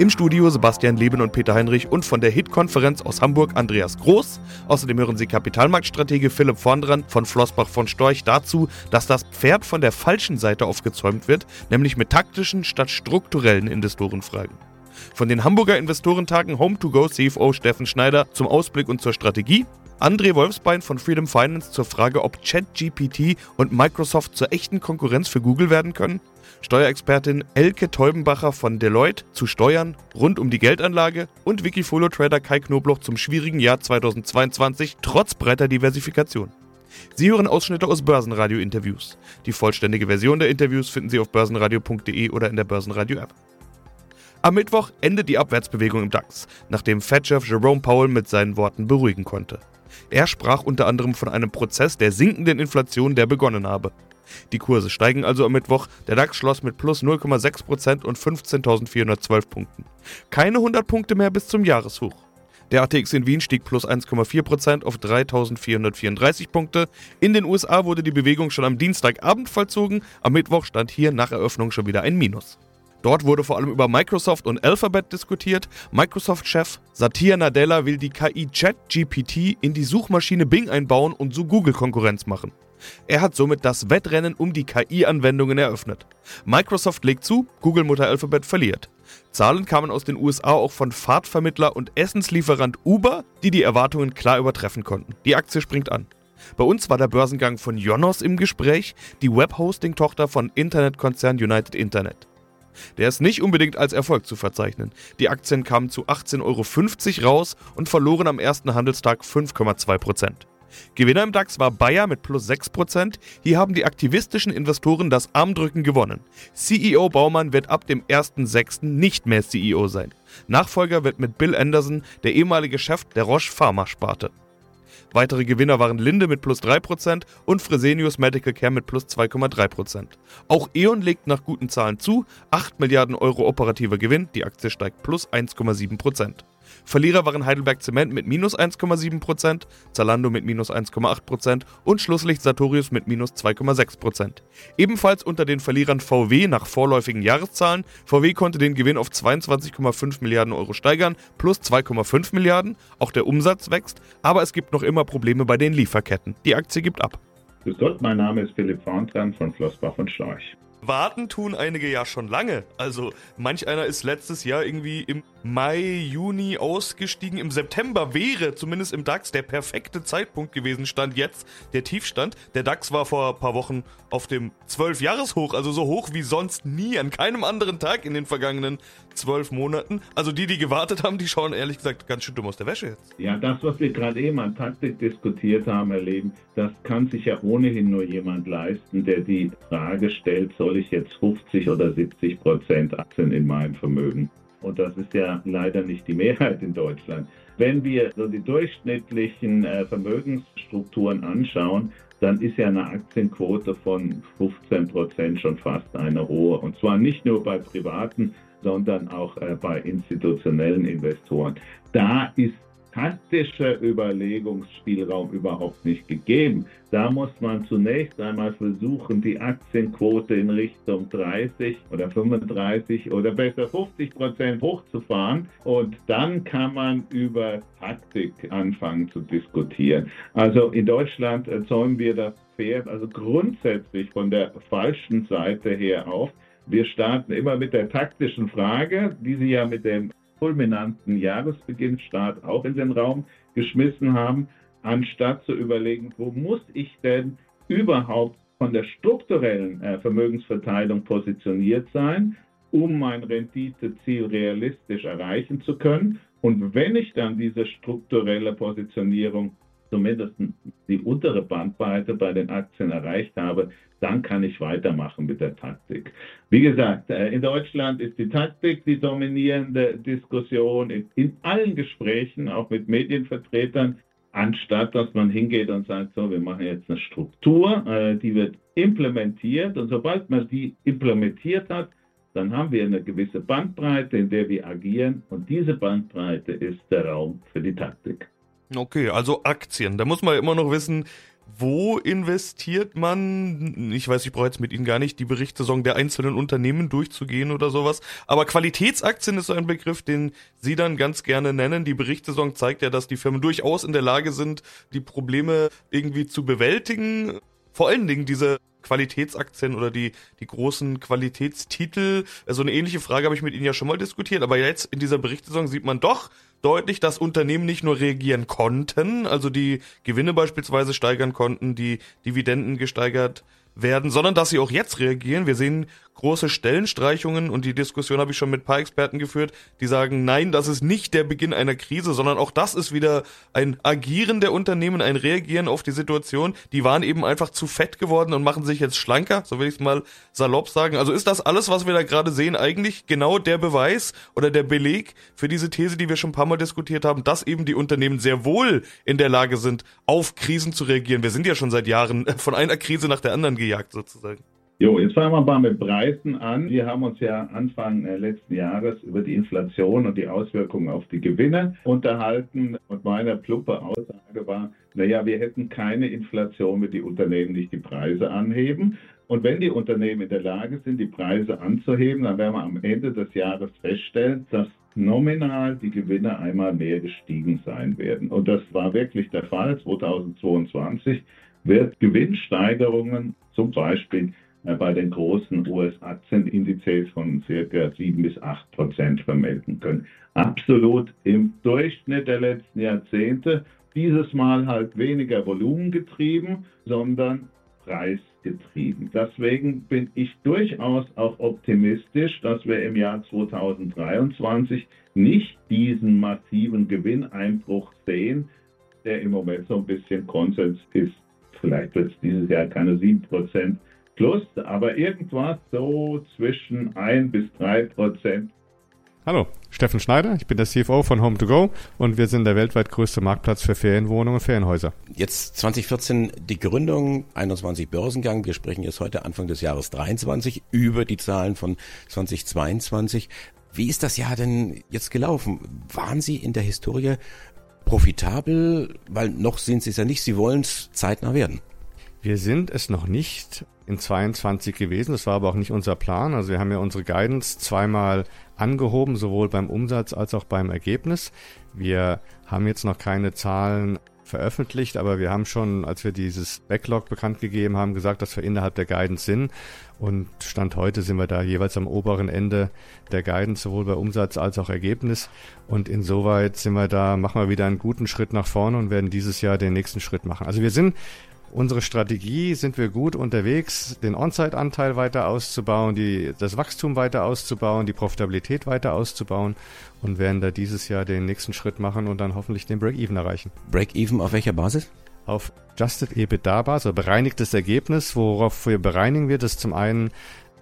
Im Studio Sebastian Leben und Peter Heinrich und von der HIT-Konferenz aus Hamburg Andreas Groß. Außerdem hören Sie Kapitalmarktstratege Philipp Vondran von Flossbach von Storch dazu, dass das Pferd von der falschen Seite aufgezäumt wird, nämlich mit taktischen statt strukturellen Investorenfragen. Von den Hamburger Investorentagen Home2Go CFO Steffen Schneider zum Ausblick und zur Strategie. André Wolfsbein von Freedom Finance zur Frage, ob ChatGPT und Microsoft zur echten Konkurrenz für Google werden können. Steuerexpertin Elke Teubenbacher von Deloitte zu Steuern rund um die Geldanlage und Wikifolio-Trader Kai Knobloch zum schwierigen Jahr 2022 trotz breiter Diversifikation. Sie hören Ausschnitte aus Börsenradio-Interviews. Die vollständige Version der Interviews finden Sie auf börsenradio.de oder in der Börsenradio-App. Am Mittwoch endet die Abwärtsbewegung im DAX, nachdem Fed-Chef Jerome Powell mit seinen Worten beruhigen konnte. Er sprach unter anderem von einem Prozess der sinkenden Inflation, der begonnen habe. Die Kurse steigen also am Mittwoch. Der DAX schloss mit plus 0,6% und 15.412 Punkten. Keine 100 Punkte mehr bis zum Jahreshoch. Der ATX in Wien stieg plus 1,4% auf 3.434 Punkte. In den USA wurde die Bewegung schon am Dienstagabend vollzogen. Am Mittwoch stand hier nach Eröffnung schon wieder ein Minus. Dort wurde vor allem über Microsoft und Alphabet diskutiert. Microsoft-Chef Satya Nadella will die KI ChatGPT in die Suchmaschine Bing einbauen und so Google-Konkurrenz machen. Er hat somit das Wettrennen um die KI-Anwendungen eröffnet. Microsoft legt zu, Google-Mutter Alphabet verliert. Zahlen kamen aus den USA auch von Fahrtvermittler und Essenslieferant Uber, die die Erwartungen klar übertreffen konnten. Die Aktie springt an. Bei uns war der Börsengang von Jonos im Gespräch, die Webhosting-Tochter von Internetkonzern United Internet. Der ist nicht unbedingt als Erfolg zu verzeichnen. Die Aktien kamen zu 18,50 Euro raus und verloren am ersten Handelstag 5,2% Gewinner im DAX war Bayer mit plus 6%. Hier haben die aktivistischen Investoren das Armdrücken gewonnen. CEO Baumann wird ab dem 1.6. nicht mehr CEO sein. Nachfolger wird mit Bill Anderson der ehemalige Chef der Roche Pharma Sparte. Weitere Gewinner waren Linde mit plus 3% und Fresenius Medical Care mit plus 2,3%. Auch E.ON legt nach guten Zahlen zu, 8 Milliarden Euro operativer Gewinn, die Aktie steigt plus 1,7%. Verlierer waren Heidelberg Zement mit minus 1,7%, Zalando mit minus 1,8% und Schlusslicht Sartorius mit minus 2,6%. Ebenfalls unter den Verlierern VW nach vorläufigen Jahreszahlen. VW konnte den Gewinn auf 22,5 Milliarden Euro steigern, plus 2,5 Milliarden. Auch der Umsatz wächst, aber es gibt noch immer Probleme bei den Lieferketten. Die Aktie gibt ab. Grüß Gott, mein Name ist Philipp Vorntran von Flossbach und Storch. Warten tun einige ja schon lange. Also manch einer ist letztes Jahr irgendwie im Mai, Juni ausgestiegen. Im September wäre zumindest im DAX der perfekte Zeitpunkt gewesen, stand jetzt der Tiefstand. Der DAX war vor ein paar Wochen auf dem 12-Jahres-Hoch, also so hoch wie sonst nie, an keinem anderen Tag in den vergangenen zwölf Monaten. Also die, die gewartet haben, die schauen ehrlich gesagt ganz schön dumm aus der Wäsche jetzt. Ja, das, was wir gerade eben an Taktik diskutiert haben, erleben, das kann sich ja ohnehin nur jemand leisten, der die Frage stellt, soll ich jetzt 50 oder 70 Prozent Aktien in meinem Vermögen und das ist ja leider nicht die Mehrheit in Deutschland. Wenn wir so die durchschnittlichen äh, Vermögensstrukturen anschauen, dann ist ja eine Aktienquote von 15 Prozent schon fast eine hohe. Und zwar nicht nur bei privaten, sondern auch äh, bei institutionellen Investoren. Da ist taktischer Überlegungsspielraum überhaupt nicht gegeben. Da muss man zunächst einmal versuchen, die Aktienquote in Richtung 30 oder 35 oder besser 50 Prozent hochzufahren und dann kann man über Taktik anfangen zu diskutieren. Also in Deutschland zäumen wir das Pferd also grundsätzlich von der falschen Seite her auf. Wir starten immer mit der taktischen Frage, die Sie ja mit dem fulminanten Jahresbeginnstart auch in den Raum geschmissen haben, anstatt zu überlegen, wo muss ich denn überhaupt von der strukturellen äh, Vermögensverteilung positioniert sein, um mein Renditeziel realistisch erreichen zu können. Und wenn ich dann diese strukturelle Positionierung zumindest die untere Bandbreite bei den Aktien erreicht habe, dann kann ich weitermachen mit der Taktik. Wie gesagt, äh, in Deutschland ist die Taktik die dominierende Diskussion in, in allen Gesprächen, auch mit Medienvertretern, anstatt dass man hingeht und sagt, so, wir machen jetzt eine Struktur, äh, die wird implementiert und sobald man die implementiert hat, dann haben wir eine gewisse Bandbreite, in der wir agieren und diese Bandbreite ist der Raum für die Taktik. Okay, also Aktien. Da muss man immer noch wissen, wo investiert man? Ich weiß, ich brauche jetzt mit Ihnen gar nicht die Berichtssaison der einzelnen Unternehmen durchzugehen oder sowas. Aber Qualitätsaktien ist so ein Begriff, den Sie dann ganz gerne nennen. Die Berichtssaison zeigt ja, dass die Firmen durchaus in der Lage sind, die Probleme irgendwie zu bewältigen. Vor allen Dingen diese Qualitätsaktien oder die, die großen Qualitätstitel. So also eine ähnliche Frage habe ich mit Ihnen ja schon mal diskutiert. Aber jetzt in dieser Berichtssaison sieht man doch, deutlich, dass Unternehmen nicht nur reagieren konnten, also die Gewinne beispielsweise steigern konnten, die Dividenden gesteigert werden, sondern dass sie auch jetzt reagieren. Wir sehen große Stellenstreichungen und die Diskussion habe ich schon mit ein paar Experten geführt, die sagen, nein, das ist nicht der Beginn einer Krise, sondern auch das ist wieder ein Agieren der Unternehmen, ein Reagieren auf die Situation. Die waren eben einfach zu fett geworden und machen sich jetzt schlanker, so will ich es mal salopp sagen. Also ist das alles, was wir da gerade sehen, eigentlich genau der Beweis oder der Beleg für diese These, die wir schon ein paar Mal diskutiert haben, dass eben die Unternehmen sehr wohl in der Lage sind, auf Krisen zu reagieren. Wir sind ja schon seit Jahren von einer Krise nach der anderen gejagt sozusagen. Jo, jetzt fangen wir mal mit Preisen an. Wir haben uns ja Anfang äh, letzten Jahres über die Inflation und die Auswirkungen auf die Gewinne unterhalten. Und meine pluppe Aussage war, naja, wir hätten keine Inflation, wenn die Unternehmen nicht die Preise anheben. Und wenn die Unternehmen in der Lage sind, die Preise anzuheben, dann werden wir am Ende des Jahres feststellen, dass nominal die Gewinne einmal mehr gestiegen sein werden. Und das war wirklich der Fall. 2022 wird Gewinnsteigerungen zum Beispiel äh, bei den großen US-Aktienindizes von circa 7 bis 8 Prozent vermelden können. Absolut im Durchschnitt der letzten Jahrzehnte. Dieses Mal halt weniger Volumen getrieben, sondern preisgetrieben. Deswegen bin ich durchaus auch optimistisch, dass wir im Jahr 2023 nicht diesen massiven Gewinneinbruch sehen, der im Moment so ein bisschen Konsens ist. Vielleicht wird es dieses Jahr keine 7 Prozent plus, aber irgendwas so zwischen 1 bis 3 Prozent. Hallo, Steffen Schneider, ich bin der CFO von Home2Go und wir sind der weltweit größte Marktplatz für Ferienwohnungen und Ferienhäuser. Jetzt 2014 die Gründung, 21 Börsengang. Wir sprechen jetzt heute Anfang des Jahres 23 über die Zahlen von 2022. Wie ist das Jahr denn jetzt gelaufen? Waren Sie in der Historie profitabel? Weil noch sind Sie es ja nicht. Sie wollen es zeitnah werden. Wir sind es noch nicht in 22 gewesen. Das war aber auch nicht unser Plan. Also wir haben ja unsere Guidance zweimal angehoben, sowohl beim Umsatz als auch beim Ergebnis. Wir haben jetzt noch keine Zahlen veröffentlicht, aber wir haben schon, als wir dieses Backlog bekannt gegeben haben, gesagt, dass wir innerhalb der Guidance sind. Und Stand heute sind wir da jeweils am oberen Ende der Guidance, sowohl bei Umsatz als auch Ergebnis. Und insoweit sind wir da, machen wir wieder einen guten Schritt nach vorne und werden dieses Jahr den nächsten Schritt machen. Also wir sind unsere Strategie sind wir gut unterwegs, den On-Site-Anteil weiter auszubauen, die, das Wachstum weiter auszubauen, die Profitabilität weiter auszubauen und werden da dieses Jahr den nächsten Schritt machen und dann hoffentlich den Break-Even erreichen. Break-Even auf welcher Basis? Auf Adjusted EBITDA-Basis, also bereinigtes Ergebnis. Worauf wir bereinigen wird, ist zum einen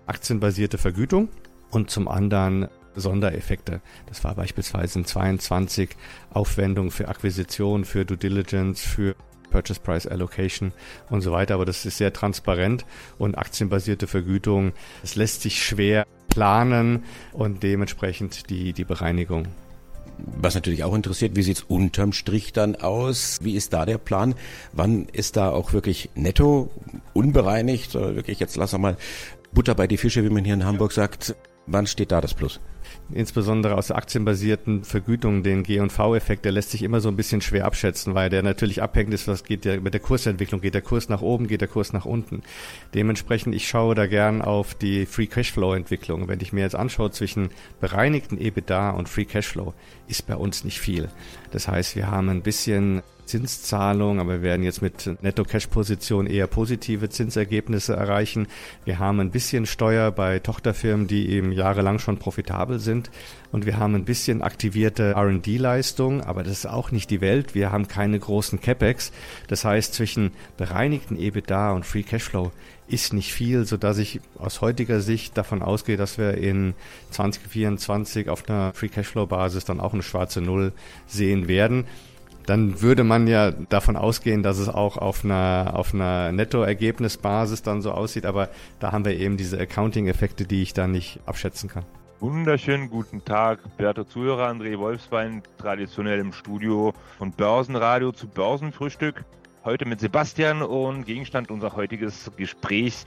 aktienbasierte Vergütung und zum anderen Sondereffekte. Das war beispielsweise in 22 Aufwendungen für Akquisition, für Due Diligence, für Purchase Price Allocation und so weiter. Aber das ist sehr transparent und aktienbasierte Vergütung. Es lässt sich schwer planen und dementsprechend die, die Bereinigung. Was natürlich auch interessiert, wie sieht's unterm Strich dann aus? Wie ist da der Plan? Wann ist da auch wirklich netto, unbereinigt, wirklich jetzt lass mal Butter bei die Fische, wie man hier in Hamburg sagt. Wann steht da das Plus? Insbesondere aus der aktienbasierten Vergütung, den G&V-Effekt, der lässt sich immer so ein bisschen schwer abschätzen, weil der natürlich abhängig ist, was geht der mit der Kursentwicklung, geht der Kurs nach oben, geht der Kurs nach unten. Dementsprechend, ich schaue da gern auf die Free Cashflow-Entwicklung. Wenn ich mir jetzt anschaue zwischen bereinigten EBITDA und Free Cashflow, ist bei uns nicht viel. Das heißt, wir haben ein bisschen Zinszahlung, aber wir werden jetzt mit Netto-Cash-Position eher positive Zinsergebnisse erreichen. Wir haben ein bisschen Steuer bei Tochterfirmen, die eben jahrelang schon profitabel sind. Und wir haben ein bisschen aktivierte R&D-Leistung, aber das ist auch nicht die Welt. Wir haben keine großen CapEx. Das heißt, zwischen bereinigten EBITDA und Free Cashflow ist nicht viel, so dass ich aus heutiger Sicht davon ausgehe, dass wir in 2024 auf einer Free Cashflow Basis dann auch eine schwarze Null sehen werden. Dann würde man ja davon ausgehen, dass es auch auf einer, auf einer Nettoergebnisbasis dann so aussieht, aber da haben wir eben diese Accounting-Effekte, die ich da nicht abschätzen kann. Wunderschönen guten Tag, werte Zuhörer. André Wolfsbein, traditionell im Studio von Börsenradio zu Börsenfrühstück. Heute mit Sebastian und Gegenstand unser heutiges Gesprächs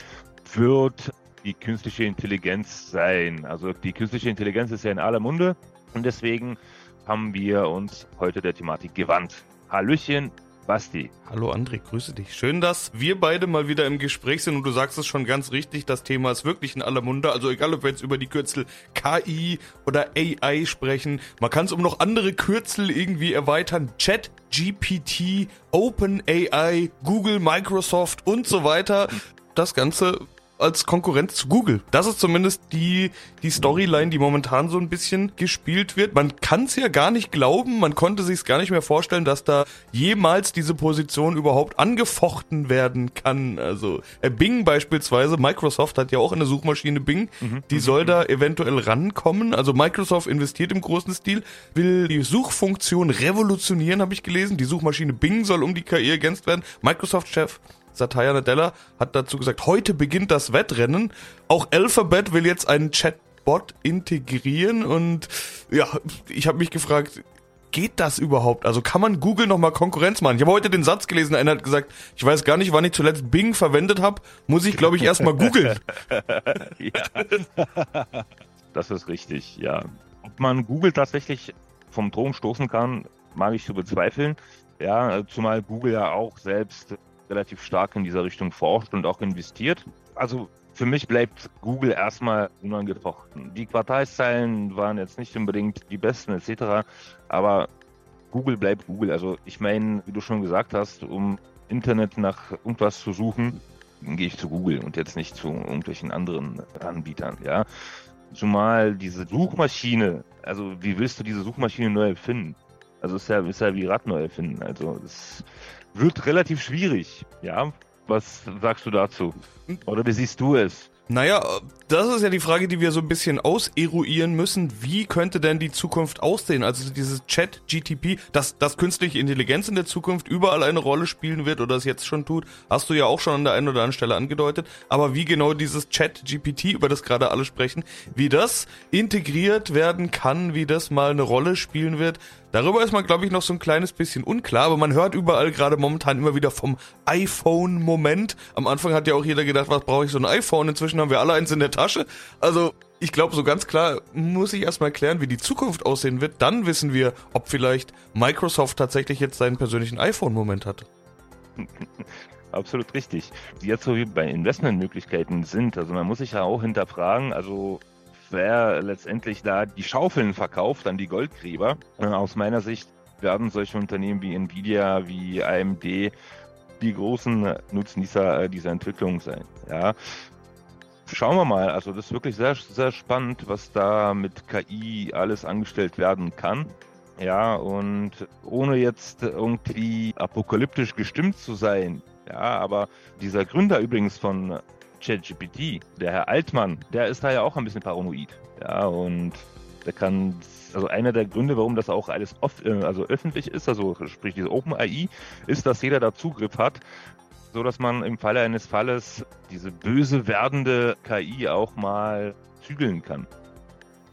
wird die künstliche Intelligenz sein. Also die künstliche Intelligenz ist ja in aller Munde und deswegen haben wir uns heute der Thematik gewandt. Hallöchen, Basti. Hallo André, grüße dich. Schön, dass wir beide mal wieder im Gespräch sind und du sagst es schon ganz richtig, das Thema ist wirklich in aller Munde. Also egal, ob wir jetzt über die Kürzel KI oder AI sprechen, man kann es um noch andere Kürzel irgendwie erweitern. Chat, GPT, OpenAI, Google, Microsoft und so weiter. Das Ganze als Konkurrenz zu Google. Das ist zumindest die, die Storyline, die momentan so ein bisschen gespielt wird. Man kann es ja gar nicht glauben, man konnte sich es gar nicht mehr vorstellen, dass da jemals diese Position überhaupt angefochten werden kann. Also äh, Bing beispielsweise, Microsoft hat ja auch eine Suchmaschine Bing, mhm. die soll da eventuell rankommen. Also Microsoft investiert im großen Stil, will die Suchfunktion revolutionieren, habe ich gelesen. Die Suchmaschine Bing soll um die KI ergänzt werden. Microsoft-Chef Satya Nadella hat dazu gesagt, heute beginnt das Wettrennen. Auch Alphabet will jetzt einen Chatbot integrieren und ja, ich habe mich gefragt, geht das überhaupt? Also kann man Google nochmal Konkurrenz machen? Ich habe heute den Satz gelesen, einer hat gesagt, ich weiß gar nicht, wann ich zuletzt Bing verwendet habe, muss ich glaube ich erstmal googeln. ja. Das ist richtig, ja. Ob man Google tatsächlich vom Thron stoßen kann, mag ich zu bezweifeln. Ja, zumal Google ja auch selbst relativ stark in dieser Richtung forscht und auch investiert. Also für mich bleibt Google erstmal unangefochten. Die Quartalszahlen waren jetzt nicht unbedingt die besten etc., aber Google bleibt Google. Also ich meine, wie du schon gesagt hast, um Internet nach irgendwas zu suchen, gehe ich zu Google und jetzt nicht zu irgendwelchen anderen Anbietern, ja. Zumal diese Suchmaschine, also wie willst du diese Suchmaschine neu erfinden? Also ist ja, ist ja wie Rad neu erfinden. Also es wird relativ schwierig. Ja, was sagst du dazu? Oder wie siehst du es? Naja, das ist ja die Frage, die wir so ein bisschen auseruieren müssen. Wie könnte denn die Zukunft aussehen? Also dieses Chat-GTP, dass, dass künstliche Intelligenz in der Zukunft überall eine Rolle spielen wird oder es jetzt schon tut, hast du ja auch schon an der einen oder anderen Stelle angedeutet. Aber wie genau dieses Chat-GPT, über das gerade alle sprechen, wie das integriert werden kann, wie das mal eine Rolle spielen wird, Darüber ist man, glaube ich, noch so ein kleines bisschen unklar, aber man hört überall gerade momentan immer wieder vom iPhone-Moment. Am Anfang hat ja auch jeder gedacht, was brauche ich so ein iPhone? Inzwischen haben wir alle eins in der Tasche. Also ich glaube, so ganz klar muss ich erstmal klären, wie die Zukunft aussehen wird. Dann wissen wir, ob vielleicht Microsoft tatsächlich jetzt seinen persönlichen iPhone-Moment hat. Absolut richtig. Jetzt so wie bei Investmentmöglichkeiten sind, also man muss sich ja auch hinterfragen, also wer letztendlich da die Schaufeln verkauft an die Goldgräber. Äh, aus meiner Sicht werden solche Unternehmen wie Nvidia, wie AMD die großen Nutznießer äh, dieser Entwicklung sein. Ja. Schauen wir mal, also das ist wirklich sehr, sehr spannend, was da mit KI alles angestellt werden kann. Ja, und ohne jetzt irgendwie apokalyptisch gestimmt zu sein, ja, aber dieser Gründer übrigens von ChatGPT, der Herr Altmann, der ist da ja auch ein bisschen paranoid. Ja, und der kann, also einer der Gründe, warum das auch alles off, äh, also öffentlich ist, also sprich diese OpenAI, ist, dass jeder da Zugriff hat, so dass man im Falle eines Falles diese böse werdende KI auch mal zügeln kann.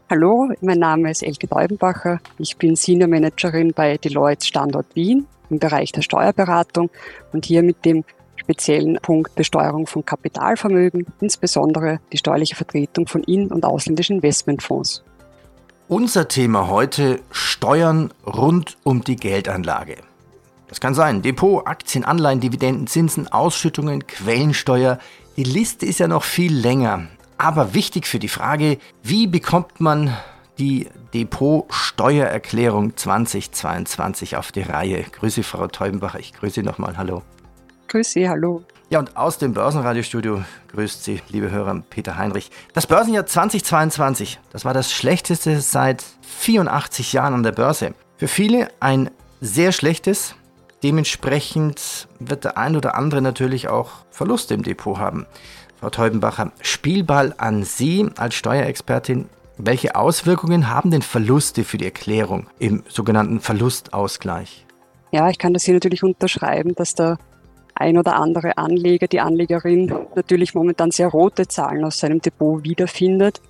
Hallo, mein Name ist Elke Deubenbacher. Ich bin Senior Managerin bei Deloitte Standort Wien im Bereich der Steuerberatung und hier mit dem speziellen Punkt Besteuerung von Kapitalvermögen, insbesondere die steuerliche Vertretung von in- und ausländischen Investmentfonds. Unser Thema heute Steuern rund um die Geldanlage. Das kann sein Depot, Aktien, Anleihen, Dividenden, Zinsen, Ausschüttungen, Quellensteuer. Die Liste ist ja noch viel länger. Aber wichtig für die Frage, wie bekommt man die Depot-Steuererklärung 2022 auf die Reihe? Grüße Frau Teubenbach, ich grüße nochmal, hallo. Grüß Sie, hallo. Ja, und aus dem Börsenradiostudio grüßt Sie, liebe Hörer, Peter Heinrich. Das Börsenjahr 2022, das war das schlechteste seit 84 Jahren an der Börse. Für viele ein sehr schlechtes. Dementsprechend wird der ein oder andere natürlich auch Verluste im Depot haben. Frau Teubenbacher, Spielball an Sie als Steuerexpertin. Welche Auswirkungen haben denn Verluste für die Erklärung im sogenannten Verlustausgleich? Ja, ich kann das hier natürlich unterschreiben, dass der ein oder andere Anleger, die Anlegerin natürlich momentan sehr rote Zahlen aus seinem Depot wiederfindet.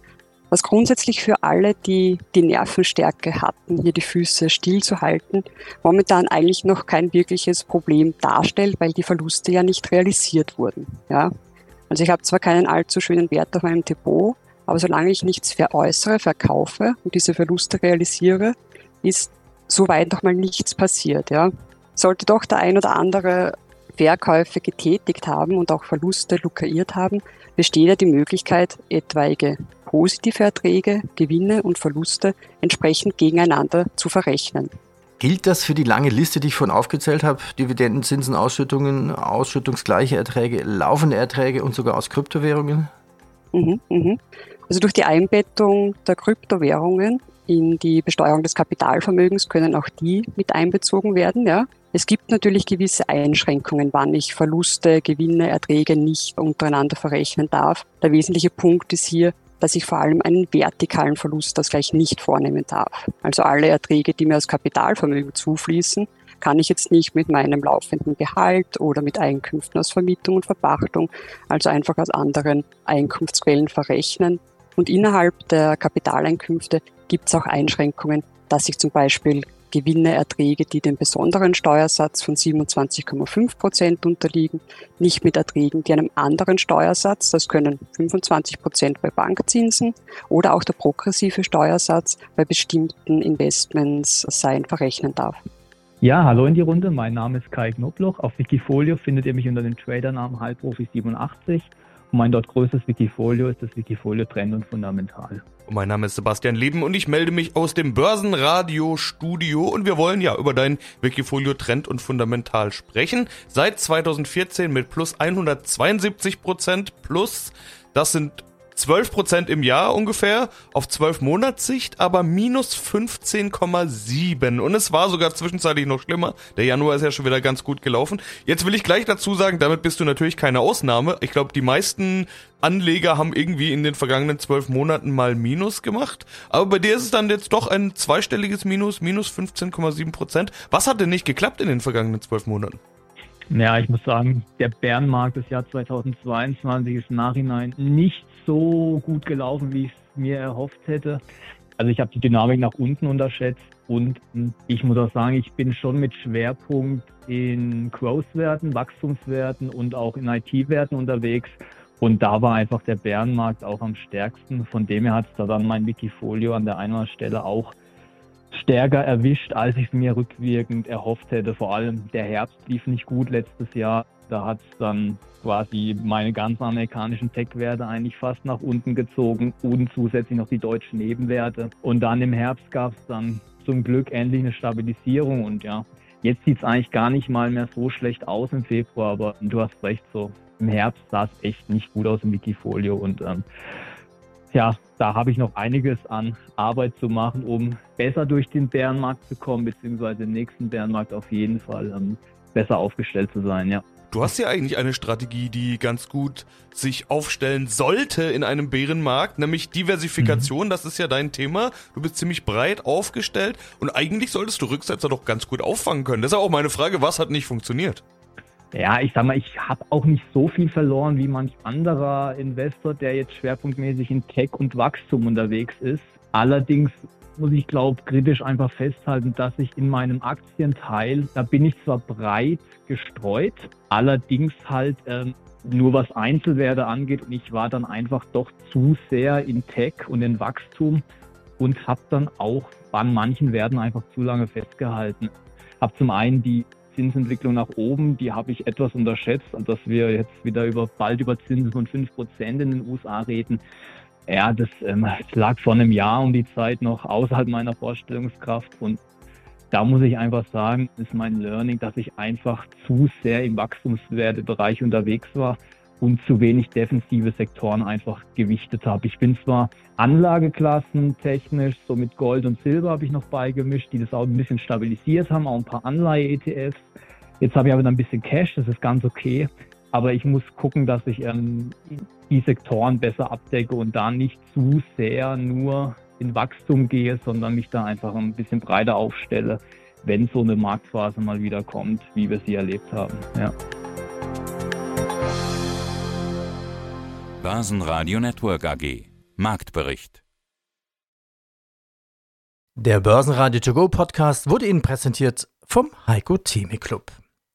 Was grundsätzlich für alle, die die Nervenstärke hatten, hier die Füße stillzuhalten, momentan eigentlich noch kein wirkliches Problem darstellt, weil die Verluste ja nicht realisiert wurden. Ja? Also ich habe zwar keinen allzu schönen Wert auf meinem Depot, aber solange ich nichts veräußere, verkaufe und diese Verluste realisiere, ist soweit noch mal nichts passiert. Ja? Sollte doch der ein oder andere Verkäufe getätigt haben und auch Verluste lukriert haben, besteht ja die Möglichkeit, etwaige positive Erträge, Gewinne und Verluste entsprechend gegeneinander zu verrechnen. Gilt das für die lange Liste, die ich vorhin aufgezählt habe? Dividenden, Zinsen, Ausschüttungen, ausschüttungsgleiche Erträge, laufende Erträge und sogar aus Kryptowährungen? Mhm, mhm. Also durch die Einbettung der Kryptowährungen in die Besteuerung des Kapitalvermögens können auch die mit einbezogen werden. Ja. Es gibt natürlich gewisse Einschränkungen, wann ich Verluste, Gewinne, Erträge nicht untereinander verrechnen darf. Der wesentliche Punkt ist hier, dass ich vor allem einen vertikalen Verlustausgleich nicht vornehmen darf. Also alle Erträge, die mir aus Kapitalvermögen zufließen, kann ich jetzt nicht mit meinem laufenden Gehalt oder mit Einkünften aus Vermietung und Verpachtung, also einfach aus anderen Einkunftsquellen verrechnen. Und innerhalb der Kapitaleinkünfte gibt es auch Einschränkungen, dass ich zum Beispiel Gewinne, Erträge, die dem besonderen Steuersatz von 27,5 Prozent unterliegen, nicht mit Erträgen, die einem anderen Steuersatz, das können 25 Prozent bei Bankzinsen oder auch der progressive Steuersatz bei bestimmten Investments sein, verrechnen darf. Ja, hallo in die Runde. Mein Name ist Kai Knobloch. Auf Wikifolio findet ihr mich unter dem Tradernamen Halbprofi87 mein dort größtes Wikifolio ist das Wikifolio Trend und Fundamental. Mein Name ist Sebastian Leben und ich melde mich aus dem Börsenradio-Studio und wir wollen ja über dein Wikifolio Trend und Fundamental sprechen. Seit 2014 mit plus 172 Prozent plus. Das sind 12 Prozent im Jahr ungefähr, auf 12 Monatssicht, aber minus 15,7. Und es war sogar zwischenzeitlich noch schlimmer. Der Januar ist ja schon wieder ganz gut gelaufen. Jetzt will ich gleich dazu sagen, damit bist du natürlich keine Ausnahme. Ich glaube, die meisten Anleger haben irgendwie in den vergangenen zwölf Monaten mal Minus gemacht. Aber bei dir ist es dann jetzt doch ein zweistelliges Minus, minus 15,7 Prozent. Was hat denn nicht geklappt in den vergangenen zwölf Monaten? Ja, ich muss sagen, der Bärenmarkt des Jahr 2022 ist im Nachhinein nicht so gut gelaufen, wie ich es mir erhofft hätte. Also ich habe die Dynamik nach unten unterschätzt und ich muss auch sagen, ich bin schon mit Schwerpunkt in Growth-Werten, Wachstumswerten und auch in IT-Werten unterwegs. Und da war einfach der Bärenmarkt auch am stärksten. Von dem her hat es da dann mein Wikifolio an der einen Stelle auch stärker erwischt, als ich es mir rückwirkend erhofft hätte. Vor allem der Herbst lief nicht gut letztes Jahr. Da hat es dann quasi meine ganzen amerikanischen Tech-Werte eigentlich fast nach unten gezogen und zusätzlich noch die deutschen Nebenwerte. Und dann im Herbst gab es dann zum Glück endlich eine Stabilisierung und ja, jetzt sieht es eigentlich gar nicht mal mehr so schlecht aus im Februar, aber du hast recht, so im Herbst sah es echt nicht gut aus im Wikifolio und ähm, ja, da habe ich noch einiges an Arbeit zu machen, um besser durch den Bärenmarkt zu kommen, beziehungsweise im nächsten Bärenmarkt auf jeden Fall ähm, besser aufgestellt zu sein, ja. Du hast ja eigentlich eine Strategie, die ganz gut sich aufstellen sollte in einem Bärenmarkt, nämlich Diversifikation. Mhm. Das ist ja dein Thema. Du bist ziemlich breit aufgestellt und eigentlich solltest du Rücksetzer doch ganz gut auffangen können. Deshalb auch meine Frage, was hat nicht funktioniert? Ja, ich sag mal, ich habe auch nicht so viel verloren wie manch anderer Investor, der jetzt schwerpunktmäßig in Tech und Wachstum unterwegs ist. Allerdings muss ich glaube kritisch einfach festhalten, dass ich in meinem Aktienteil, da bin ich zwar breit gestreut, allerdings halt ähm, nur was Einzelwerte angeht und ich war dann einfach doch zu sehr in Tech und in Wachstum und habe dann auch an manchen Werten einfach zu lange festgehalten. Habe zum einen die Zinsentwicklung nach oben, die habe ich etwas unterschätzt, dass wir jetzt wieder über bald über Zinsen von 5% in den USA reden. Ja, das, ähm, lag vor einem Jahr um die Zeit noch außerhalb meiner Vorstellungskraft und da muss ich einfach sagen, ist mein Learning, dass ich einfach zu sehr im Wachstumswertebereich unterwegs war und zu wenig defensive Sektoren einfach gewichtet habe. Ich bin zwar Anlageklassen technisch, so mit Gold und Silber habe ich noch beigemischt, die das auch ein bisschen stabilisiert haben, auch ein paar Anleihe-ETFs. Jetzt habe ich aber dann ein bisschen Cash, das ist ganz okay. Aber ich muss gucken, dass ich ähm, die Sektoren besser abdecke und da nicht zu sehr nur in Wachstum gehe, sondern mich da einfach ein bisschen breiter aufstelle. wenn so eine Marktphase mal wieder kommt, wie wir sie erlebt haben. Ja. Börsenradio Network AG Marktbericht Der Börsenradio To Go Podcast wurde Ihnen präsentiert vom Heiko Theme Club.